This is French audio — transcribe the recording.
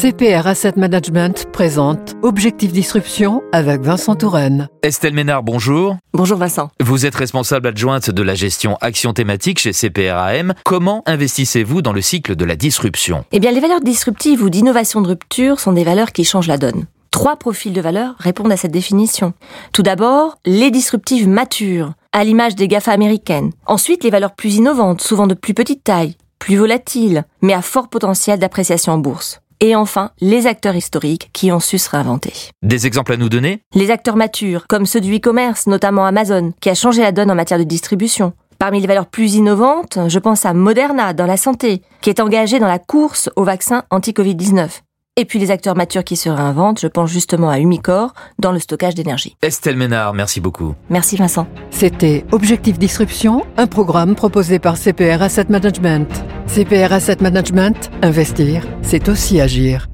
CPR Asset Management présente Objectif Disruption avec Vincent Touraine. Estelle Ménard, bonjour. Bonjour Vincent. Vous êtes responsable adjointe de la gestion action thématique chez CPRAM. Comment investissez-vous dans le cycle de la disruption? Eh bien, les valeurs disruptives ou d'innovation de rupture sont des valeurs qui changent la donne. Trois profils de valeurs répondent à cette définition. Tout d'abord, les disruptives matures, à l'image des GAFA américaines. Ensuite, les valeurs plus innovantes, souvent de plus petite taille, plus volatiles, mais à fort potentiel d'appréciation en bourse. Et enfin, les acteurs historiques qui ont su se réinventer. Des exemples à nous donner? Les acteurs matures, comme ceux du e-commerce, notamment Amazon, qui a changé la donne en matière de distribution. Parmi les valeurs plus innovantes, je pense à Moderna dans la santé, qui est engagé dans la course au vaccin anti-Covid-19. Et puis les acteurs matures qui se réinventent, je pense justement à Umicore dans le stockage d'énergie. Estelle Ménard, merci beaucoup. Merci Vincent. C'était Objectif Disruption, un programme proposé par CPR Asset Management. CPR Asset Management, investir, c'est aussi agir.